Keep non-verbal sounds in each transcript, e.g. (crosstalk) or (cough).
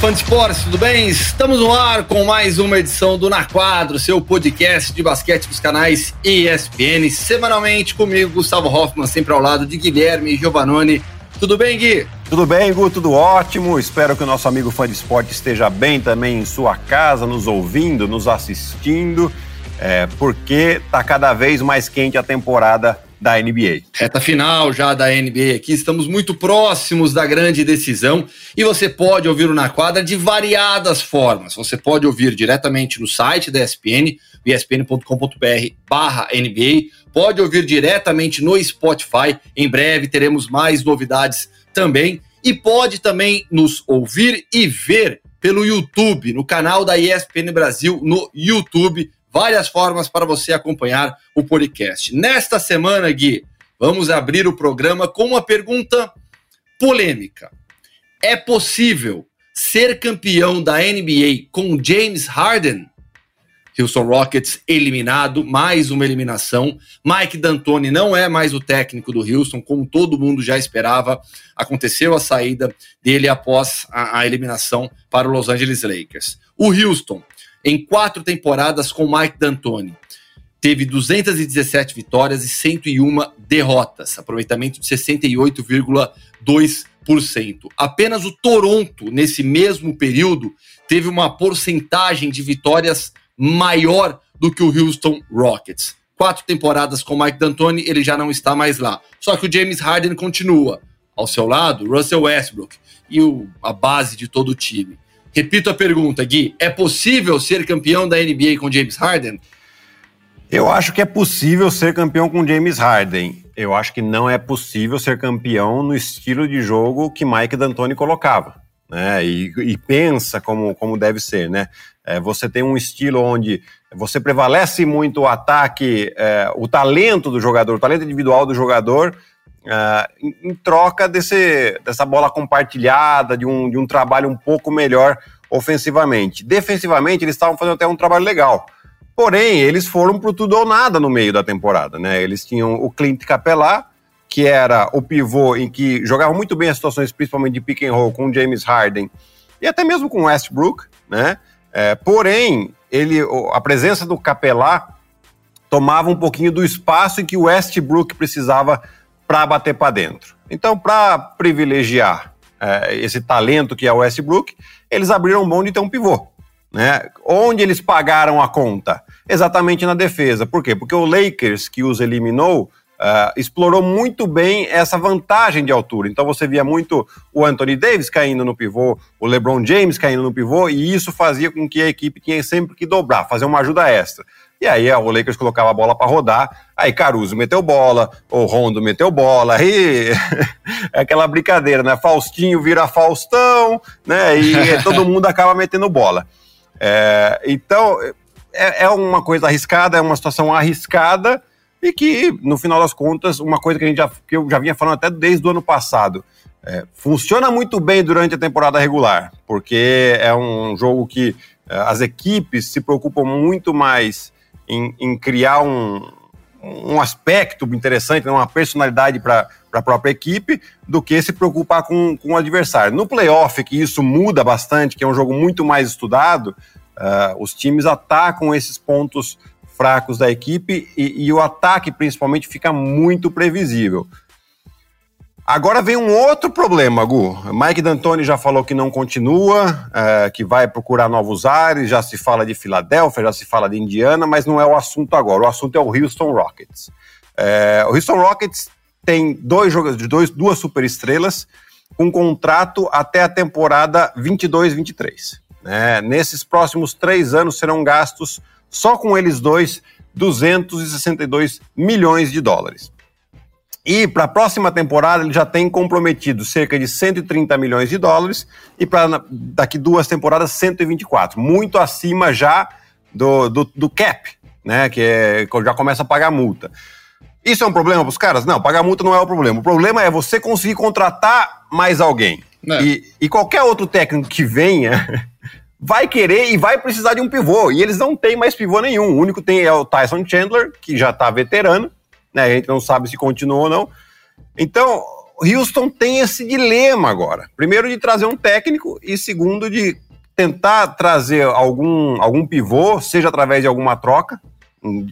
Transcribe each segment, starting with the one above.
Fã de esportes, tudo bem? Estamos no ar com mais uma edição do Na Quadro, seu podcast de basquete dos canais ESPN, semanalmente comigo, Gustavo Hoffman, sempre ao lado de Guilherme Giovanoni. Tudo bem, Gui? Tudo bem, Gu, tudo ótimo. Espero que o nosso amigo fã de esporte esteja bem também em sua casa, nos ouvindo, nos assistindo, é, porque tá cada vez mais quente a temporada da NBA. Reta final já da NBA aqui, estamos muito próximos da grande decisão e você pode ouvir o Na Quadra de variadas formas. Você pode ouvir diretamente no site da ESPN, espn.com.br barra NBA, pode ouvir diretamente no Spotify, em breve teremos mais novidades também, e pode também nos ouvir e ver pelo YouTube, no canal da ESPN Brasil no YouTube, várias formas para você acompanhar o podcast. Nesta semana, Gui, vamos abrir o programa com uma pergunta polêmica. É possível ser campeão da NBA com James Harden? Houston Rockets eliminado, mais uma eliminação. Mike D'Antoni não é mais o técnico do Houston, como todo mundo já esperava. Aconteceu a saída dele após a, a eliminação para o Los Angeles Lakers. O Houston em quatro temporadas com Mike D'Antoni. Teve 217 vitórias e 101 derrotas, aproveitamento de 68,2%. Apenas o Toronto, nesse mesmo período, teve uma porcentagem de vitórias maior do que o Houston Rockets. Quatro temporadas com Mike D'Antoni, ele já não está mais lá. Só que o James Harden continua. Ao seu lado, Russell Westbrook e o, a base de todo o time. Repito a pergunta, Gui: é possível ser campeão da NBA com James Harden? Eu acho que é possível ser campeão com James Harden. Eu acho que não é possível ser campeão no estilo de jogo que Mike D'Antoni colocava. Né? E, e, pensa como, como deve ser, né? É, você tem um estilo onde você prevalece muito o ataque, é, o talento do jogador, o talento individual do jogador, é, em, troca desse, dessa bola compartilhada, de um, de um trabalho um pouco melhor ofensivamente. Defensivamente, eles estavam fazendo até um trabalho legal. Porém, eles foram pro tudo ou nada no meio da temporada, né? Eles tinham o Clint Capela, que era o pivô em que jogava muito bem as situações, principalmente de pick and roll, com James Harden e até mesmo com Westbrook, né? É, porém, ele, a presença do Capelá tomava um pouquinho do espaço em que o Westbrook precisava para bater para dentro. Então, para privilegiar é, esse talento que é o Westbrook, eles abriram mão de ter um pivô. Né? Onde eles pagaram a conta? Exatamente na defesa. Por quê? Porque o Lakers, que os eliminou, Uh, explorou muito bem essa vantagem de altura. Então você via muito o Anthony Davis caindo no pivô, o LeBron James caindo no pivô, e isso fazia com que a equipe tinha sempre que dobrar, fazer uma ajuda extra. E aí o Lakers colocava a bola para rodar, aí Caruso meteu bola, o Rondo meteu bola, e (laughs) é aquela brincadeira, né? Faustinho vira Faustão, né? E (laughs) todo mundo acaba metendo bola. É, então é, é uma coisa arriscada, é uma situação arriscada e que, no final das contas, uma coisa que, a gente já, que eu já vinha falando até desde o ano passado, é, funciona muito bem durante a temporada regular, porque é um jogo que é, as equipes se preocupam muito mais em, em criar um, um aspecto interessante, né, uma personalidade para a própria equipe, do que se preocupar com, com o adversário. No playoff, que isso muda bastante, que é um jogo muito mais estudado, uh, os times atacam esses pontos fracos da equipe e, e o ataque, principalmente, fica muito previsível. Agora vem um outro problema, Gu. Mike D'Antoni já falou que não continua, é, que vai procurar novos ares, já se fala de Filadélfia, já se fala de Indiana, mas não é o assunto agora. O assunto é o Houston Rockets. É, o Houston Rockets tem dois dois, duas superestrelas com contrato até a temporada 22-23. Né? Nesses próximos três anos serão gastos só com eles dois 262 milhões de dólares. E para a próxima temporada ele já tem comprometido cerca de 130 milhões de dólares e para daqui duas temporadas 124, muito acima já do, do, do cap, né? Que é, já começa a pagar multa. Isso é um problema para os caras? Não, pagar multa não é o problema. O problema é você conseguir contratar mais alguém. É. E, e qualquer outro técnico que venha (laughs) vai querer e vai precisar de um pivô. E eles não têm mais pivô nenhum. O único que tem é o Tyson Chandler, que já está veterano, né? A gente não sabe se continua ou não. Então, Houston tem esse dilema agora. Primeiro, de trazer um técnico, e segundo, de tentar trazer algum, algum pivô, seja através de alguma troca.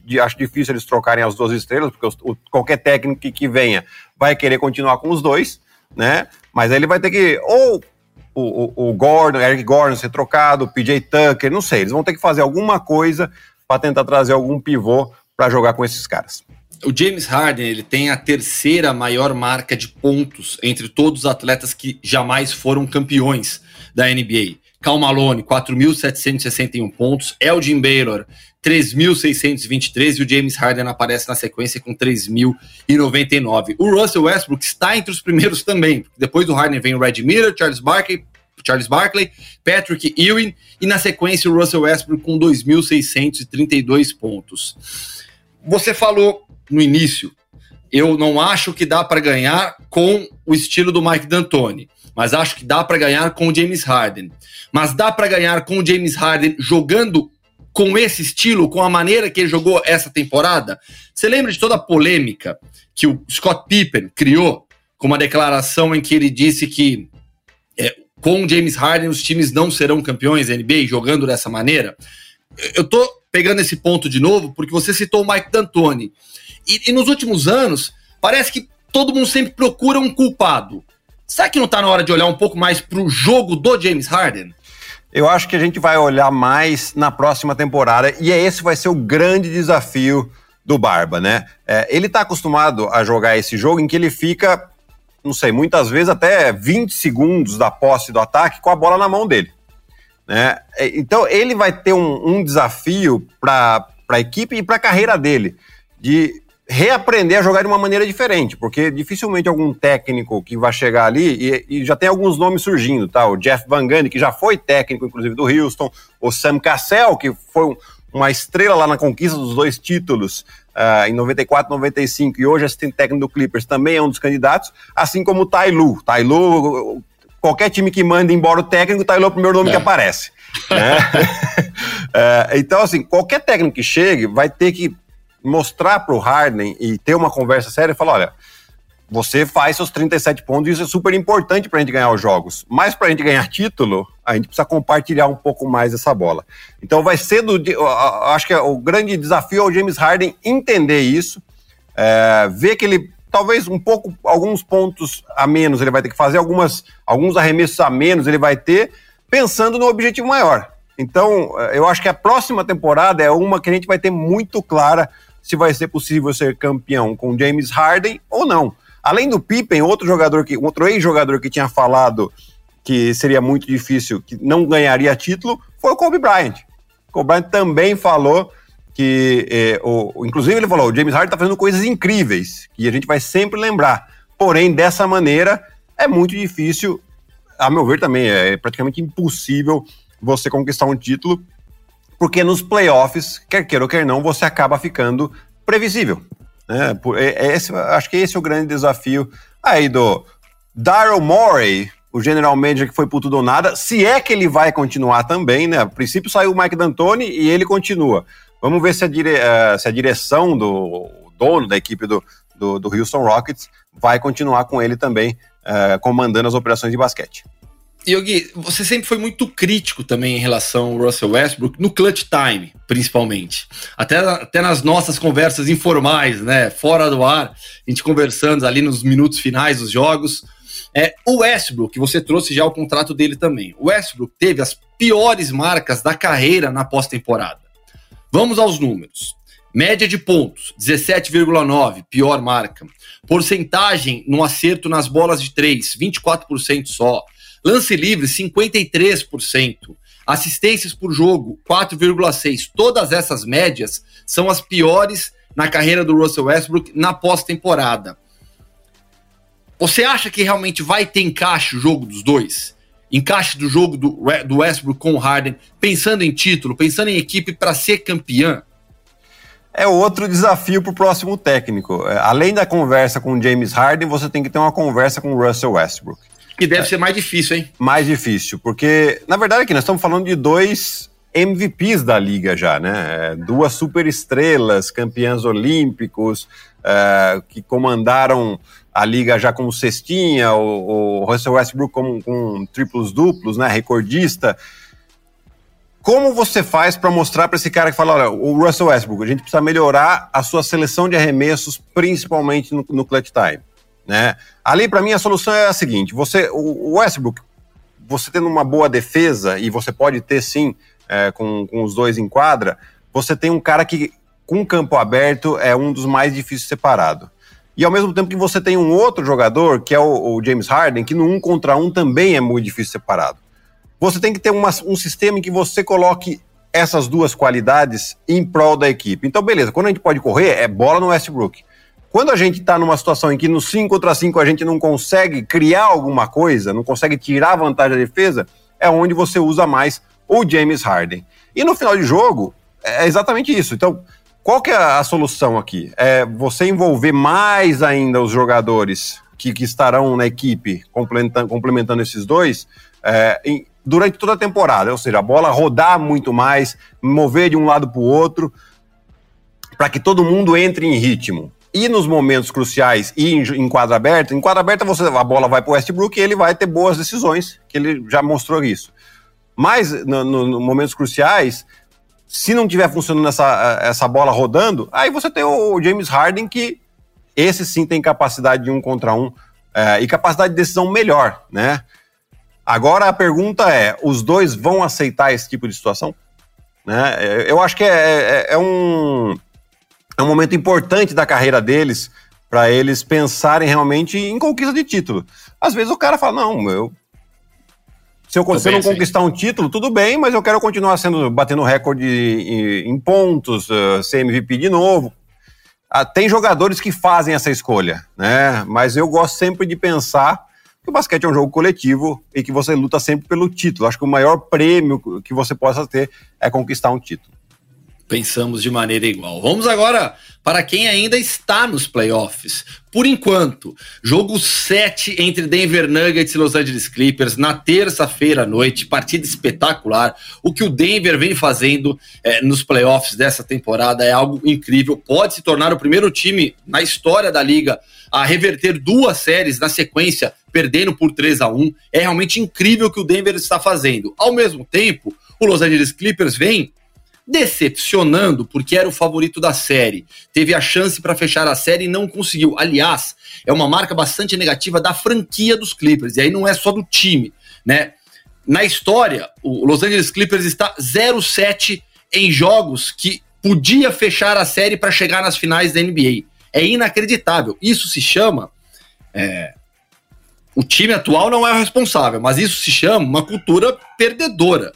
De, acho difícil eles trocarem as duas estrelas, porque os, o, qualquer técnico que, que venha vai querer continuar com os dois, né? Mas aí ele vai ter que ou o, o, o Gordon, Eric Gordon ser trocado, o PJ Tucker, não sei. Eles vão ter que fazer alguma coisa para tentar trazer algum pivô para jogar com esses caras. O James Harden ele tem a terceira maior marca de pontos entre todos os atletas que jamais foram campeões da NBA. Cal Malone, 4.761 pontos. Elgin Baylor, 3.623 e o James Harden aparece na sequência com 3.099. O Russell Westbrook está entre os primeiros também. Depois do Harden vem o Red Miller, Charles Barkley, Charles Barkley, Patrick Ewing e na sequência o Russell Westbrook com 2.632 pontos. Você falou no início, eu não acho que dá para ganhar com o estilo do Mike D'Antoni, mas acho que dá para ganhar com o James Harden. Mas dá para ganhar com o James Harden jogando com esse estilo, com a maneira que ele jogou essa temporada? Você lembra de toda a polêmica que o Scott Pippen criou com uma declaração em que ele disse que é, com James Harden os times não serão campeões da NBA jogando dessa maneira? Eu tô pegando esse ponto de novo porque você citou o Mike D'Antoni. E, e nos últimos anos, parece que todo mundo sempre procura um culpado. Será que não está na hora de olhar um pouco mais para o jogo do James Harden? Eu acho que a gente vai olhar mais na próxima temporada e é esse vai ser o grande desafio do Barba, né? É, ele está acostumado a jogar esse jogo em que ele fica, não sei, muitas vezes até 20 segundos da posse do ataque com a bola na mão dele. Né? É, então ele vai ter um, um desafio para a equipe e para a carreira dele de reaprender a jogar de uma maneira diferente, porque dificilmente algum técnico que vai chegar ali, e, e, já tem alguns nomes surgindo, tá? O Jeff Van Gundy, que já foi técnico, inclusive, do Houston, o Sam Cassell, que foi um, uma estrela lá na conquista dos dois títulos uh, em 94 95, e hoje assistente técnico do Clippers, também é um dos candidatos, assim como o Tai Lu. Tai Lu, qualquer time que manda embora o técnico, o Tai Lu é o primeiro nome é. que aparece. Né? uh, (laughs) (laughs) então, assim, qualquer técnico que chegue vai ter que mostrar para o Harden e ter uma conversa séria e falar: olha, você faz seus 37 pontos isso é super importante para a gente ganhar os jogos. Mas para a gente ganhar título, a gente precisa compartilhar um pouco mais essa bola. Então vai ser do. Acho que é o grande desafio é o James Harden entender isso, é, ver que ele. Talvez um pouco, alguns pontos a menos ele vai ter que fazer, algumas, alguns arremessos a menos ele vai ter, pensando no objetivo maior. Então, eu acho que a próxima temporada é uma que a gente vai ter muito clara se vai ser possível ser campeão com James Harden ou não. Além do Pippen, outro jogador que, outro ex-jogador que tinha falado que seria muito difícil, que não ganharia título, foi o Kobe Bryant. O Kobe Bryant também falou que, eh, o, inclusive ele falou, o James Harden está fazendo coisas incríveis, que a gente vai sempre lembrar. Porém, dessa maneira, é muito difícil, a meu ver também, é praticamente impossível você conquistar um título porque nos playoffs, quer queira ou quer não, você acaba ficando previsível. Né? É, é esse, acho que esse é o grande desafio aí do Daryl Morey, o general manager que foi tudo ou nada, se é que ele vai continuar também, né? A princípio saiu o Mike D'Antoni e ele continua. Vamos ver se a, dire, uh, se a direção do dono da equipe do, do, do, Houston Rockets vai continuar com ele também, uh, comandando as operações de basquete. Yogi, você sempre foi muito crítico também em relação ao Russell Westbrook, no clutch time, principalmente. Até, até nas nossas conversas informais, né? Fora do ar, a gente conversando ali nos minutos finais dos jogos. É, o Westbrook, você trouxe já o contrato dele também. O Westbrook teve as piores marcas da carreira na pós-temporada. Vamos aos números. Média de pontos, 17,9, pior marca. Porcentagem no acerto nas bolas de 3, 24% só. Lance livre, 53%. Assistências por jogo, 4,6%. Todas essas médias são as piores na carreira do Russell Westbrook na pós-temporada. Você acha que realmente vai ter encaixe o jogo dos dois? Encaixe do jogo do, do Westbrook com o Harden, pensando em título, pensando em equipe para ser campeã? É outro desafio para o próximo técnico. É, além da conversa com o James Harden, você tem que ter uma conversa com o Russell Westbrook. Que deve é. ser mais difícil, hein? Mais difícil, porque, na verdade, aqui nós estamos falando de dois MVPs da liga já, né? É, duas super estrelas, campeãs olímpicos, uh, que comandaram a liga já como cestinha, o, o Russell Westbrook com, com triplos duplos, né? Recordista. Como você faz para mostrar para esse cara que fala, olha, o Russell Westbrook, a gente precisa melhorar a sua seleção de arremessos, principalmente no, no clutch time, né? Ali para mim a solução é a seguinte: você, o Westbrook, você tendo uma boa defesa e você pode ter sim é, com, com os dois em quadra, você tem um cara que com campo aberto é um dos mais difíceis separado. E ao mesmo tempo que você tem um outro jogador, que é o, o James Harden, que no um contra um também é muito difícil separado você tem que ter uma, um sistema em que você coloque essas duas qualidades em prol da equipe. Então, beleza, quando a gente pode correr, é bola no Westbrook. Quando a gente está numa situação em que no 5 contra 5 a gente não consegue criar alguma coisa, não consegue tirar vantagem da defesa, é onde você usa mais o James Harden. E no final de jogo, é exatamente isso. Então, qual que é a solução aqui? É você envolver mais ainda os jogadores que, que estarão na equipe complementando, complementando esses dois, é, em, durante toda a temporada, ou seja, a bola rodar muito mais, mover de um lado para o outro, para que todo mundo entre em ritmo. E nos momentos cruciais e em, em quadra aberta, em quadra aberta você, a bola vai para o Westbrook e ele vai ter boas decisões, que ele já mostrou isso. Mas nos no, no momentos cruciais, se não tiver funcionando essa, essa bola rodando, aí você tem o James Harden que esse sim tem capacidade de um contra um é, e capacidade de decisão melhor, né? Agora a pergunta é: os dois vão aceitar esse tipo de situação? Né? Eu acho que é, é, é um, é um momento importante da carreira deles para eles pensarem realmente em conquista de título. Às vezes o cara fala: não, eu. Se eu, se eu não conquistar um título, tudo bem, mas eu quero continuar sendo batendo recorde em, pontos, uh, ser MVP de novo. Ah, tem jogadores que fazem essa escolha, né? Mas eu gosto sempre de pensar que o basquete é um jogo coletivo e que você luta sempre pelo título. Acho que o maior prêmio que você possa ter é conquistar um título. Pensamos de maneira igual. Vamos agora para quem ainda está nos playoffs. Por enquanto, jogo 7 entre Denver Nuggets e Los Angeles Clippers na terça-feira à noite, partida espetacular. O que o Denver vem fazendo é, nos playoffs dessa temporada é algo incrível. Pode se tornar o primeiro time na história da liga a reverter duas séries na sequência, perdendo por 3 a 1 É realmente incrível o que o Denver está fazendo. Ao mesmo tempo, o Los Angeles Clippers vem decepcionando porque era o favorito da série. Teve a chance para fechar a série e não conseguiu. Aliás, é uma marca bastante negativa da franquia dos Clippers. E aí não é só do time, né? Na história, o Los Angeles Clippers está 0-7 em jogos que podia fechar a série para chegar nas finais da NBA. É inacreditável. Isso se chama. É, o time atual não é o responsável, mas isso se chama uma cultura perdedora.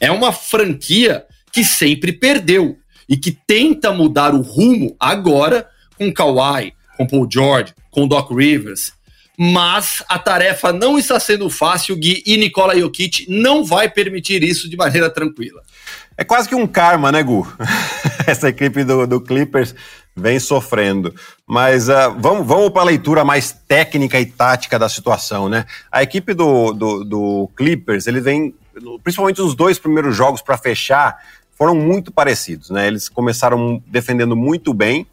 É uma franquia que sempre perdeu e que tenta mudar o rumo agora com Kawhi, com Paul George, com Doc Rivers. Mas a tarefa não está sendo fácil, Gui, e Nikola Jokic não vai permitir isso de maneira tranquila. É quase que um karma, né, Gu? (laughs) Essa equipe do, do Clippers vem sofrendo. Mas uh, vamos, vamos para a leitura mais técnica e tática da situação, né? A equipe do, do, do Clippers, ele vem, principalmente nos dois primeiros jogos para fechar, foram muito parecidos, né? Eles começaram defendendo muito bem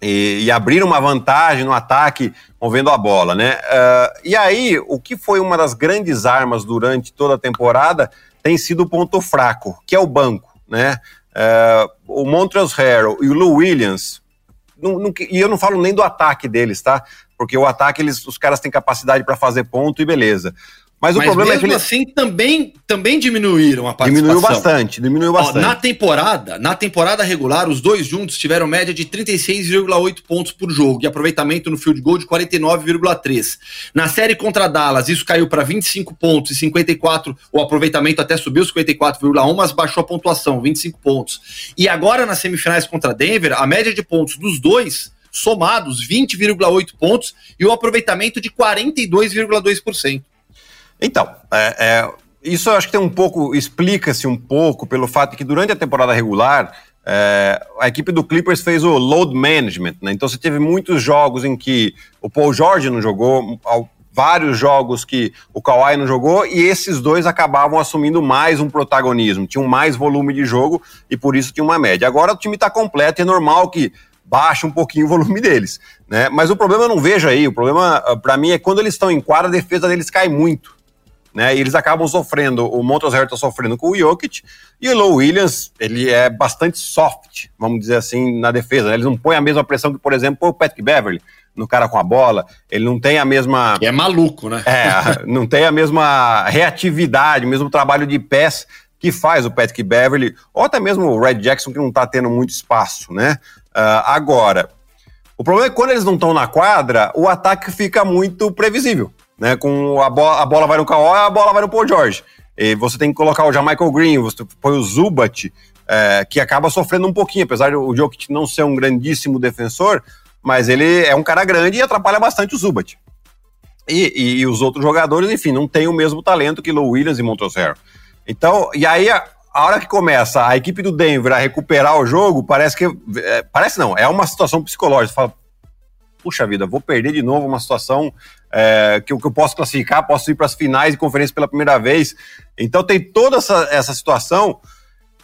e, e abriram uma vantagem no ataque, movendo a bola, né? Uh, e aí, o que foi uma das grandes armas durante toda a temporada tem sido o ponto fraco, que é o banco, né? Uh, o Montrezl Harrell e o Lou Williams, não, não, e eu não falo nem do ataque deles, tá? Porque o ataque, eles, os caras têm capacidade para fazer ponto e beleza. Mas, Mas o problema mesmo é que assim também, também diminuíram a participação. Diminuiu bastante, diminuiu bastante. Ó, na temporada, na temporada regular, os dois juntos tiveram média de 36,8 pontos por jogo e aproveitamento no field goal de 49,3. Na série contra Dallas, isso caiu para 25 pontos e 54, o aproveitamento até subiu 54,1, mas baixou a pontuação, 25 pontos. E agora nas semifinais contra Denver, a média de pontos dos dois somados 20,8 pontos e o aproveitamento de 42,2%. Então, é, é, isso eu acho que tem um pouco, explica-se um pouco pelo fato de que durante a temporada regular, é, a equipe do Clippers fez o load management, né? Então você teve muitos jogos em que o Paul George não jogou, vários jogos que o Kawhi não jogou e esses dois acabavam assumindo mais um protagonismo, tinham mais volume de jogo e por isso tinha uma média. Agora o time está completo e é normal que baixe um pouquinho o volume deles, né? Mas o problema eu não vejo aí, o problema ah, para mim é quando eles estão em quadra, a defesa deles cai muito. Né, e eles acabam sofrendo, o Montrezl está sofrendo com o Jokic, e o Low Williams, ele é bastante soft, vamos dizer assim, na defesa. Né? Eles não põem a mesma pressão que, por exemplo, o Patrick Beverly, no cara com a bola, ele não tem a mesma. E é maluco, né? É, (laughs) não tem a mesma reatividade, o mesmo trabalho de pés que faz o Patrick Beverly, ou até mesmo o Red Jackson, que não tá tendo muito espaço, né? Uh, agora, o problema é que quando eles não estão na quadra, o ataque fica muito previsível, né? Com a, bo a bola vai no Kawhi, a bola vai no Paul George. E você tem que colocar o Jamichael Green, você põe o Zubat, é, que acaba sofrendo um pouquinho, apesar de o Jokic não ser um grandíssimo defensor, mas ele é um cara grande e atrapalha bastante o Zubat. E, e, e, os outros jogadores, enfim, não têm o mesmo talento que Lou Williams e Montrezl. Então, e aí a, a, hora que começa a equipe do Denver a recuperar o jogo, parece que é, parece não, é uma situação psicológica. Você fala, puxa vida, vou perder de novo uma situação é, que, que eu posso classificar, posso ir para as finais de conferência pela primeira vez. Então tem toda essa, essa situação.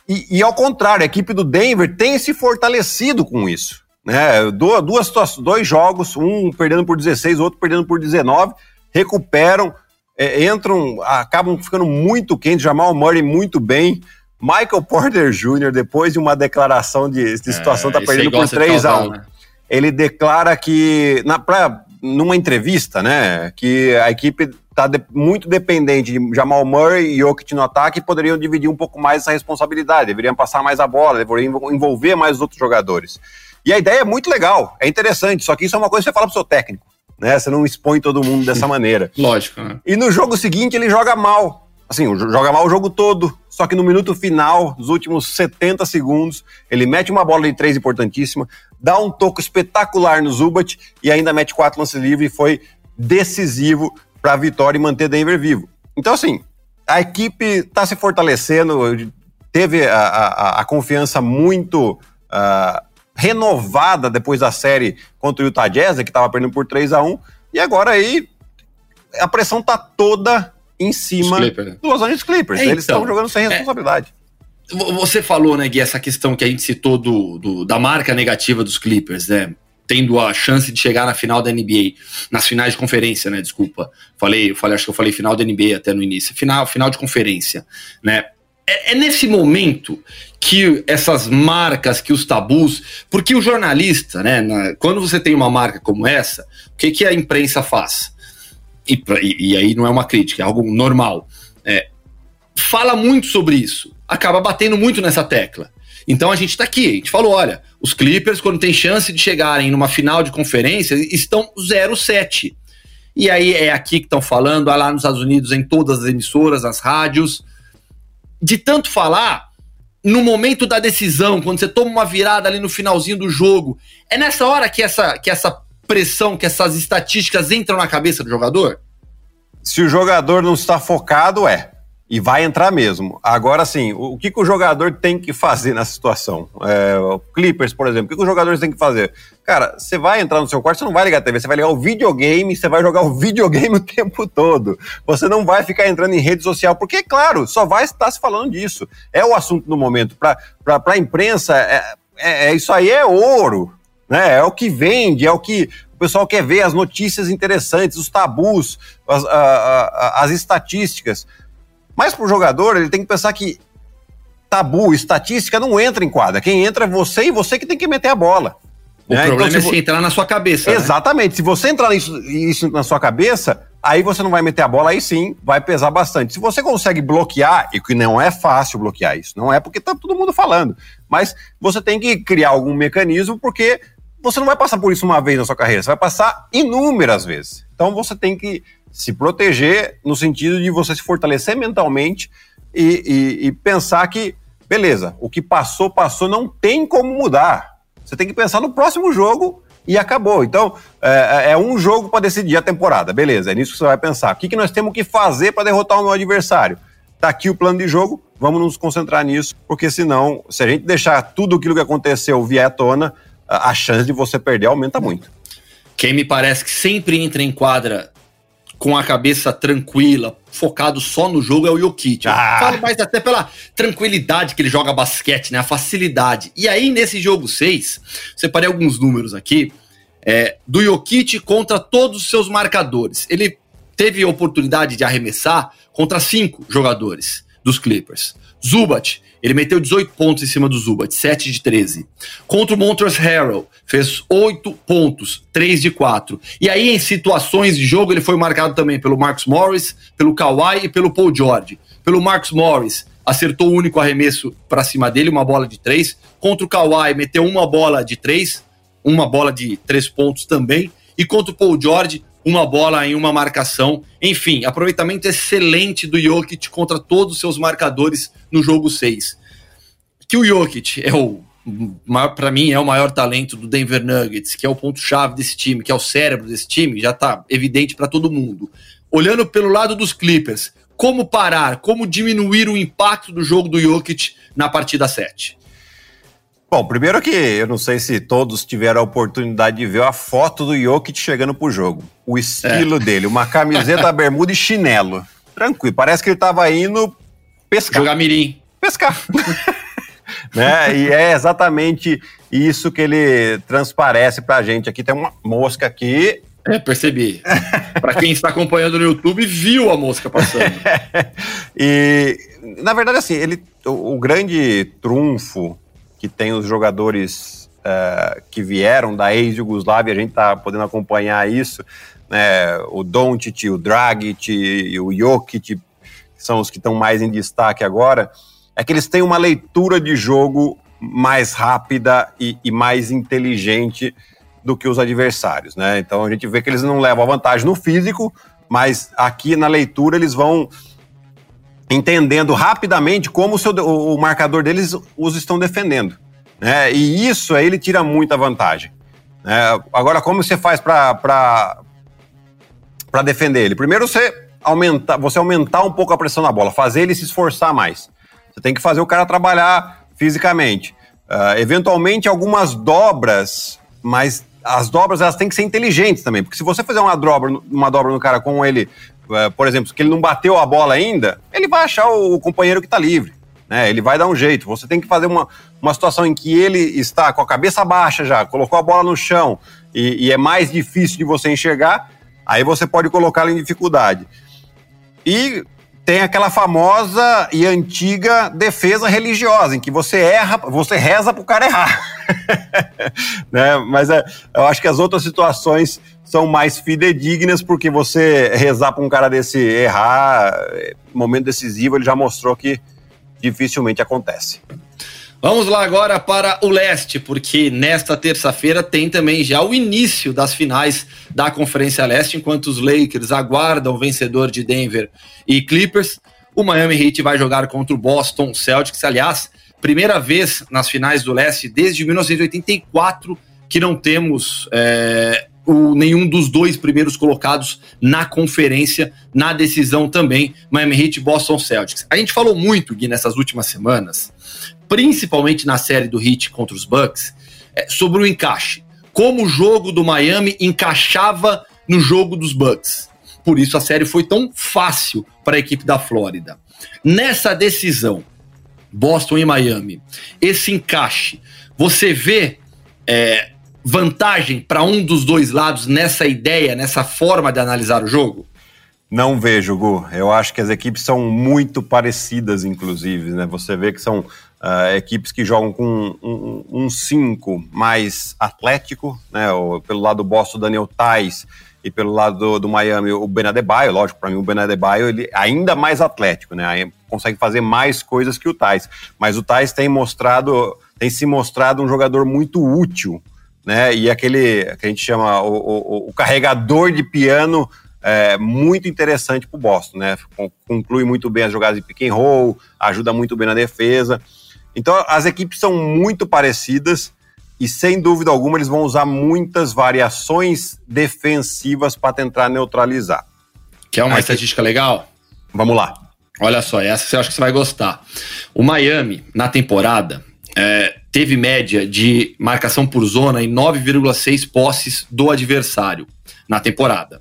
E, e ao contrário, a equipe do Denver tem se fortalecido com isso né? Duas situações, dois jogos, um perdendo por 16, outro perdendo por 19, recuperam, é, entram, acabam ficando muito quentes. Jamal Murray muito bem. Michael Porter Jr., depois de uma declaração de, de situação, está é, perdendo por 3 a 1 né? Ele declara que, na, pra, numa entrevista, né, que a equipe está de, muito dependente de Jamal Murray e Jokic no ataque e poderiam dividir um pouco mais essa responsabilidade, deveriam passar mais a bola, deveriam envolver mais os outros jogadores. E a ideia é muito legal, é interessante, só que isso é uma coisa que você fala pro seu técnico, né? Você não expõe todo mundo dessa (laughs) maneira. Lógico, né? E no jogo seguinte ele joga mal. Assim, joga mal o jogo todo, só que no minuto final, nos últimos 70 segundos, ele mete uma bola de três importantíssima, dá um toco espetacular no Zubat e ainda mete quatro lances livres e foi decisivo para a vitória e manter Denver vivo. Então, assim, a equipe está se fortalecendo, teve a, a, a confiança muito uh, renovada depois da série contra o Utah Jazz, que estava perdendo por 3 a 1 e agora aí a pressão tá toda em cima dos Los Angeles Clippers. É, Eles estão então, jogando sem é. responsabilidade. É, você falou, né, Gui, essa questão que a gente citou do, do, da marca negativa dos Clippers, né? Tendo a chance de chegar na final da NBA, nas finais de conferência, né? Desculpa. Falei, falei, acho que eu falei final da NBA até no início. Final, final de conferência, né? É, é, nesse momento que essas marcas, que os tabus, porque o jornalista, né, na, quando você tem uma marca como essa, o que, que a imprensa faz? E, e, aí não é uma crítica, é algo normal. É, fala muito sobre isso, acaba batendo muito nessa tecla. Então a gente está aqui, a gente falou: olha, os Clippers, quando tem chance de chegarem numa final de conferência, estão 0-7. E aí é aqui que estão falando, lá nos Estados Unidos, em todas as emissoras, nas rádios de tanto falar, no momento da decisão, quando você toma uma virada ali no finalzinho do jogo, é nessa hora que essa, que essa pressão, que essas estatísticas entram na cabeça do jogador? Se o jogador não está focado, é. E vai entrar mesmo. Agora, sim, o que, que o jogador tem que fazer nessa situação? É, Clippers, por exemplo, o que, que os jogadores têm que fazer? Cara, você vai entrar no seu quarto, você não vai ligar a TV, você vai ligar o videogame, você vai jogar o videogame (laughs) o tempo todo. Você não vai ficar entrando em rede social, porque, claro, só vai estar se falando disso. É o assunto do momento. Para a imprensa, é, é, é, isso aí é ouro. Né? É o que vende, é o que o pessoal quer ver, as notícias interessantes, os tabus, as, a, a, as estatísticas. Mas para o jogador, ele tem que pensar que tabu, estatística não entra em quadra. Quem entra é você e você que tem que meter a bola. O né? problema então, se é se entrar na sua cabeça. Né? Exatamente. Né? Se você entrar nisso, isso na sua cabeça, aí você não vai meter a bola, aí sim vai pesar bastante. Se você consegue bloquear, e que não é fácil bloquear isso, não é porque tá todo mundo falando, mas você tem que criar algum mecanismo, porque você não vai passar por isso uma vez na sua carreira, você vai passar inúmeras vezes. Então você tem que se proteger no sentido de você se fortalecer mentalmente e, e, e pensar que, beleza, o que passou, passou, não tem como mudar. Você tem que pensar no próximo jogo e acabou. Então, é, é, é um jogo para decidir a temporada, beleza, é nisso que você vai pensar. O que, que nós temos que fazer para derrotar o meu adversário? Tá aqui o plano de jogo, vamos nos concentrar nisso, porque senão, se a gente deixar tudo aquilo que aconteceu vier à tona, a chance de você perder aumenta muito. Quem me parece que sempre entra em quadra com a cabeça tranquila, focado só no jogo, é o Jokic. Ah. Falo mais até pela tranquilidade que ele joga basquete, né? A facilidade. E aí, nesse jogo 6, separei alguns números aqui, é, do Jokic contra todos os seus marcadores. Ele teve a oportunidade de arremessar contra cinco jogadores dos Clippers. Zubat, ele meteu 18 pontos em cima do Zubat, 7 de 13. Contra o Montrezl Harrell, fez 8 pontos, 3 de 4. E aí, em situações de jogo, ele foi marcado também pelo Marcus Morris, pelo Kawhi e pelo Paul George. Pelo Marcus Morris, acertou o único arremesso para cima dele, uma bola de 3. Contra o Kawhi, meteu uma bola de 3, uma bola de 3 pontos também. E contra o Paul George, uma bola em uma marcação. Enfim, aproveitamento excelente do Jokic contra todos os seus marcadores no jogo 6. Que o Jokic é o para mim é o maior talento do Denver Nuggets, que é o ponto chave desse time, que é o cérebro desse time, já está evidente para todo mundo. Olhando pelo lado dos Clippers, como parar, como diminuir o impacto do jogo do Jokic na partida 7? Bom, primeiro que eu não sei se todos tiveram a oportunidade de ver a foto do Jokic chegando pro jogo. O estilo é. dele, uma camiseta, (laughs) bermuda e chinelo. Tranquilo, parece que ele tava indo pescar. Jogar mirim. Pescar. (laughs) né? E é exatamente isso que ele transparece pra gente. Aqui tem uma mosca aqui. É, percebi. Para quem está acompanhando no YouTube, viu a mosca passando. (laughs) e, na verdade, assim, ele, o, o grande trunfo que tem os jogadores uh, que vieram da ex-Yugoslávia, a gente está podendo acompanhar isso, né? o Doncic, o Dragic, o Jokic, são os que estão mais em destaque agora, é que eles têm uma leitura de jogo mais rápida e, e mais inteligente do que os adversários, né? Então a gente vê que eles não levam a vantagem no físico, mas aqui na leitura eles vão entendendo rapidamente como o, seu, o, marcador deles os estão defendendo. Né? E isso aí ele tira muita vantagem. Né? Agora, como você faz para defender ele? Primeiro, você aumentar, você aumentar um pouco a pressão na bola, fazer ele se esforçar mais. Você tem que fazer o cara trabalhar fisicamente. Uh, eventualmente, algumas dobras, mas as dobras elas têm que ser inteligentes também, porque se você fizer uma dobra, uma dobra no cara com ele por exemplo, que ele não bateu a bola ainda, ele vai achar o companheiro que está livre. Né? Ele vai dar um jeito. Você tem que fazer uma, uma situação em que ele está com a cabeça baixa já, colocou a bola no chão e, e é mais difícil de você enxergar, aí você pode colocá-lo em dificuldade. E tem aquela famosa e antiga defesa religiosa, em que você erra, você reza para o cara errar. (laughs) né? Mas é, eu acho que as outras situações são mais fidedignas, porque você rezar para um cara desse errar, momento decisivo, ele já mostrou que dificilmente acontece. Vamos lá agora para o leste, porque nesta terça-feira tem também já o início das finais da Conferência Leste, enquanto os Lakers aguardam o vencedor de Denver e Clippers. O Miami Heat vai jogar contra o Boston Celtics, aliás, primeira vez nas finais do leste desde 1984 que não temos é, o, nenhum dos dois primeiros colocados na conferência, na decisão também, Miami Heat e Boston Celtics. A gente falou muito, Gui, nessas últimas semanas, principalmente na série do Heat contra os Bucks, é, sobre o encaixe. Como o jogo do Miami encaixava no jogo dos Bucks. Por isso a série foi tão fácil para a equipe da Flórida. Nessa decisão, Boston e Miami, esse encaixe, você vê é, vantagem para um dos dois lados nessa ideia, nessa forma de analisar o jogo? Não vejo, Gu. Eu acho que as equipes são muito parecidas, inclusive. Né? Você vê que são uh, equipes que jogam com um 5 um mais atlético, né? O, pelo lado do Boston, Daniel Tais, e pelo lado do, do Miami, o Ben Adebayo. Lógico, para mim, o Ben Adebayo ele é ainda mais atlético, né? Consegue fazer mais coisas que o Tais. Mas o Tais tem mostrado, tem se mostrado um jogador muito útil né? E aquele que a gente chama o, o, o carregador de piano é, muito interessante para o Boston, né? Conclui muito bem as jogadas de pick and roll, ajuda muito bem na defesa. Então as equipes são muito parecidas e sem dúvida alguma eles vão usar muitas variações defensivas para tentar neutralizar. Que é uma Aí, estatística legal? Vamos lá. Olha só, essa eu acho que você vai gostar. O Miami, na temporada, é, teve média de marcação por zona em 9,6 posses do adversário na temporada.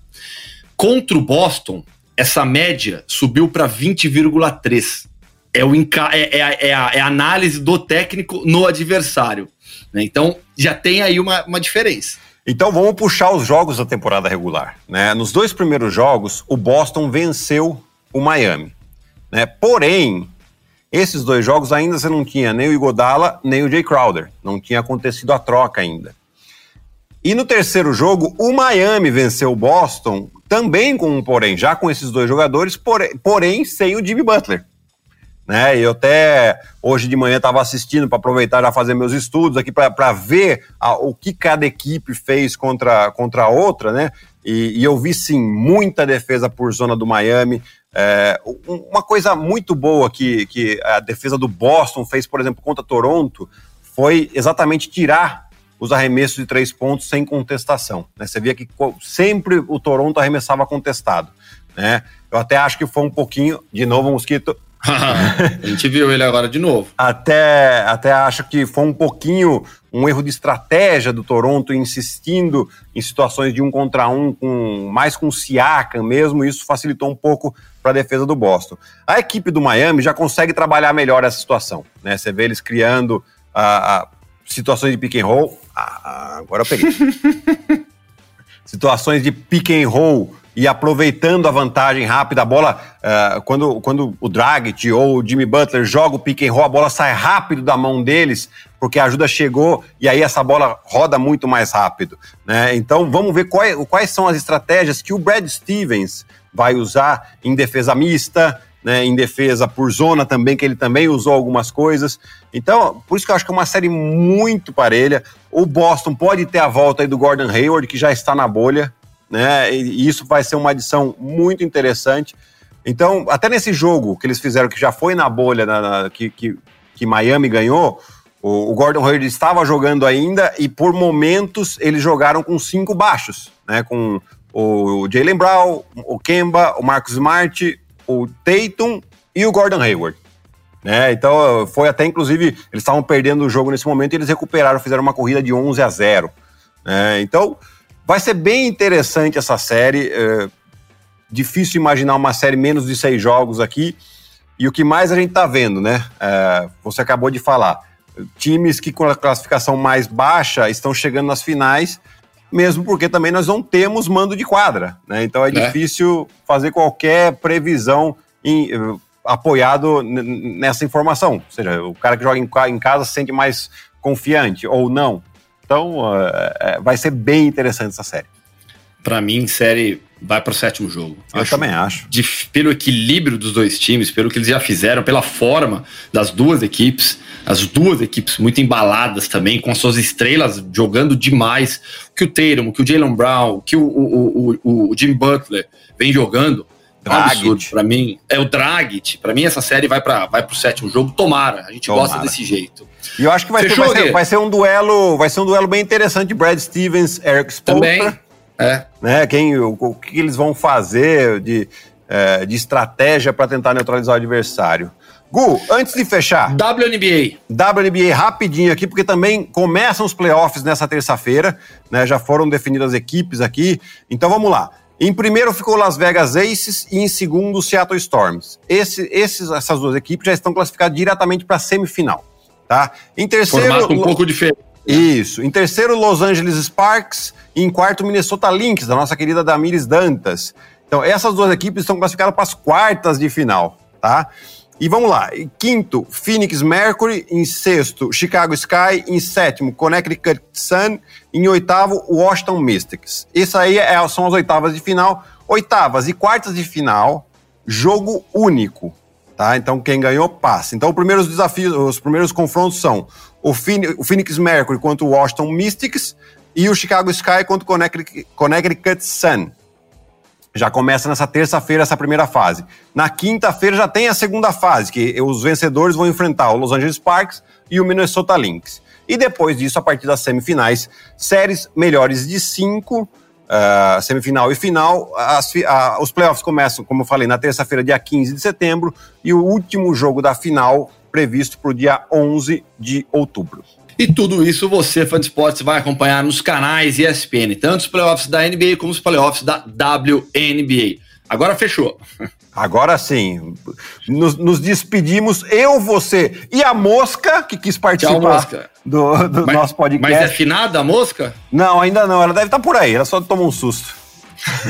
contra o Boston, essa média subiu para 20,3. É, o é, é, é, é a análise do técnico no adversário. Né? Então já tem aí uma, uma diferença. Então vamos puxar os jogos da temporada regular. Né? Nos dois primeiros jogos, o Boston venceu o Miami. Né? Porém, esses dois jogos ainda você não tinha nem o Igodala, nem o Jay Crowder. Não tinha acontecido a troca ainda. E no terceiro jogo, o Miami venceu o Boston, também com um porém, já com esses dois jogadores, porém, porém sem o Jimmy Butler. Né? Eu até hoje de manhã estava assistindo para aproveitar já fazer meus estudos aqui para ver a, o que cada equipe fez contra, contra a outra, né? E, e eu vi sim muita defesa por zona do Miami. É, uma coisa muito boa que, que a defesa do Boston fez, por exemplo, contra Toronto, foi exatamente tirar os arremessos de três pontos sem contestação. Né? Você via que sempre o Toronto arremessava contestado. Né? Eu até acho que foi um pouquinho, de novo, Mosquito. A gente viu ele agora de novo. Até, até acho que foi um pouquinho um erro de estratégia do Toronto, insistindo em situações de um contra um, com, mais com o Siakam mesmo, isso facilitou um pouco para a defesa do Boston. A equipe do Miami já consegue trabalhar melhor essa situação. Né? Você vê eles criando a, situações de pick and roll. Ah, agora eu peguei. (laughs) situações de pick and roll e aproveitando a vantagem rápida, a bola, uh, quando, quando o Dragic ou o Jimmy Butler joga o pick and roll, a bola sai rápido da mão deles, porque a ajuda chegou e aí essa bola roda muito mais rápido. Né? Então vamos ver quais, quais são as estratégias que o Brad Stevens vai usar em defesa mista, né, em defesa por zona também, que ele também usou algumas coisas. Então, por isso que eu acho que é uma série muito parelha. O Boston pode ter a volta aí do Gordon Hayward, que já está na bolha, né? E isso vai ser uma adição muito interessante. Então, até nesse jogo que eles fizeram, que já foi na bolha, na, na, que, que, que, Miami ganhou, o, o, Gordon Hayward estava jogando ainda e por momentos eles jogaram com cinco baixos, né? Com o Jalen Brown, o Kemba, o Marcus Smart, o Tatum e o Gordon Hayward. Né? Então foi até inclusive eles estavam perdendo o jogo nesse momento e eles recuperaram, fizeram uma corrida de 11 a 0. Né? Então vai ser bem interessante essa série. É, difícil imaginar uma série menos de seis jogos aqui. E o que mais a gente está vendo, né? É, você acabou de falar. Times que com a classificação mais baixa estão chegando nas finais mesmo porque também nós não temos mando de quadra, né? Então é, é. difícil fazer qualquer previsão em, apoiado nessa informação. Ou seja, o cara que joga em, em casa se sente mais confiante ou não. Então uh, vai ser bem interessante essa série. Para mim, série vai para o sétimo jogo. Eu acho, também acho. De, pelo equilíbrio dos dois times, pelo que eles já fizeram, pela forma das duas equipes, as duas equipes muito embaladas também, com suas estrelas jogando demais. O que o Tatum, o que o Jalen Brown, o que o, o, o, o Jim Butler vem jogando. Absurdo para mim. É o Dragic. Para mim, essa série vai para vai o sétimo jogo. Tomara. A gente Tomara. gosta desse jeito. E eu acho que vai, ter, vai, ser, vai, ser, um duelo, vai ser um duelo bem interessante. Brad Stevens, Eric Spoelstra. Também. É. Né, quem, o, o que eles vão fazer de, é, de estratégia para tentar neutralizar o adversário. Gu, antes de fechar. WNBA. WNBA rapidinho aqui, porque também começam os playoffs nessa terça-feira, né? Já foram definidas as equipes aqui. Então vamos lá. Em primeiro ficou Las Vegas Aces e em segundo o Seattle Storms. Esse, esses, essas duas equipes já estão classificadas diretamente para a semifinal. Tá? Em terceiro. Formato um pouco diferente. Isso. Em terceiro, Los Angeles Sparks. E em quarto, Minnesota Lynx, da nossa querida Damires Dantas. Então, essas duas equipes estão classificadas para as quartas de final, tá? E vamos lá. Em quinto, Phoenix Mercury. Em sexto, Chicago Sky. Em sétimo, Connecticut Sun. Em oitavo, Washington Mystics. Isso aí é, são as oitavas de final. Oitavas e quartas de final, jogo único. Tá? Então quem ganhou passa. Então os primeiros desafios, os primeiros confrontos são o, Phoenix Mercury contra o Washington Mystics e o Chicago Sky contra o Connecticut, Connecticut Sun. Já começa nessa terça-feira essa primeira fase. Na quinta-feira já tem a segunda fase, que os vencedores vão enfrentar o Los Angeles Sparks e o Minnesota Lynx. E depois disso, a partir das semifinais, séries melhores de cinco, uh, semifinal e final. As, uh, os playoffs começam, como eu falei, na terça-feira, dia 15 de setembro, e o último jogo da final previsto para o dia 11 de outubro. E tudo isso você, fã de esportes, vai acompanhar nos canais ESPN, tanto os playoffs da NBA como os playoffs da WNBA. Agora fechou. Agora sim. Nos, nos, despedimos, eu, você e a Mosca, que quis participar mosca. do, do mas, nosso podcast. Mas é finada a Mosca? Não, ainda não. Ela deve estar por aí. Ela só tomou um susto.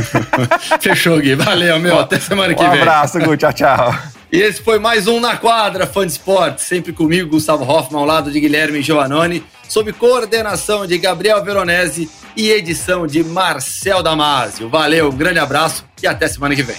(laughs) Fechou, Gui. Valeu, meu. Até semana que um vem. Um abraço, Gui. Tchau, tchau. E esse foi mais um Na Quadra, fã de esporte. Sempre comigo, Gustavo Hoffman, ao lado de Guilherme Giovannoni, sob coordenação de Gabriel Veronese e edição de Marcel Damasio. Valeu, um grande abraço e até semana que vem.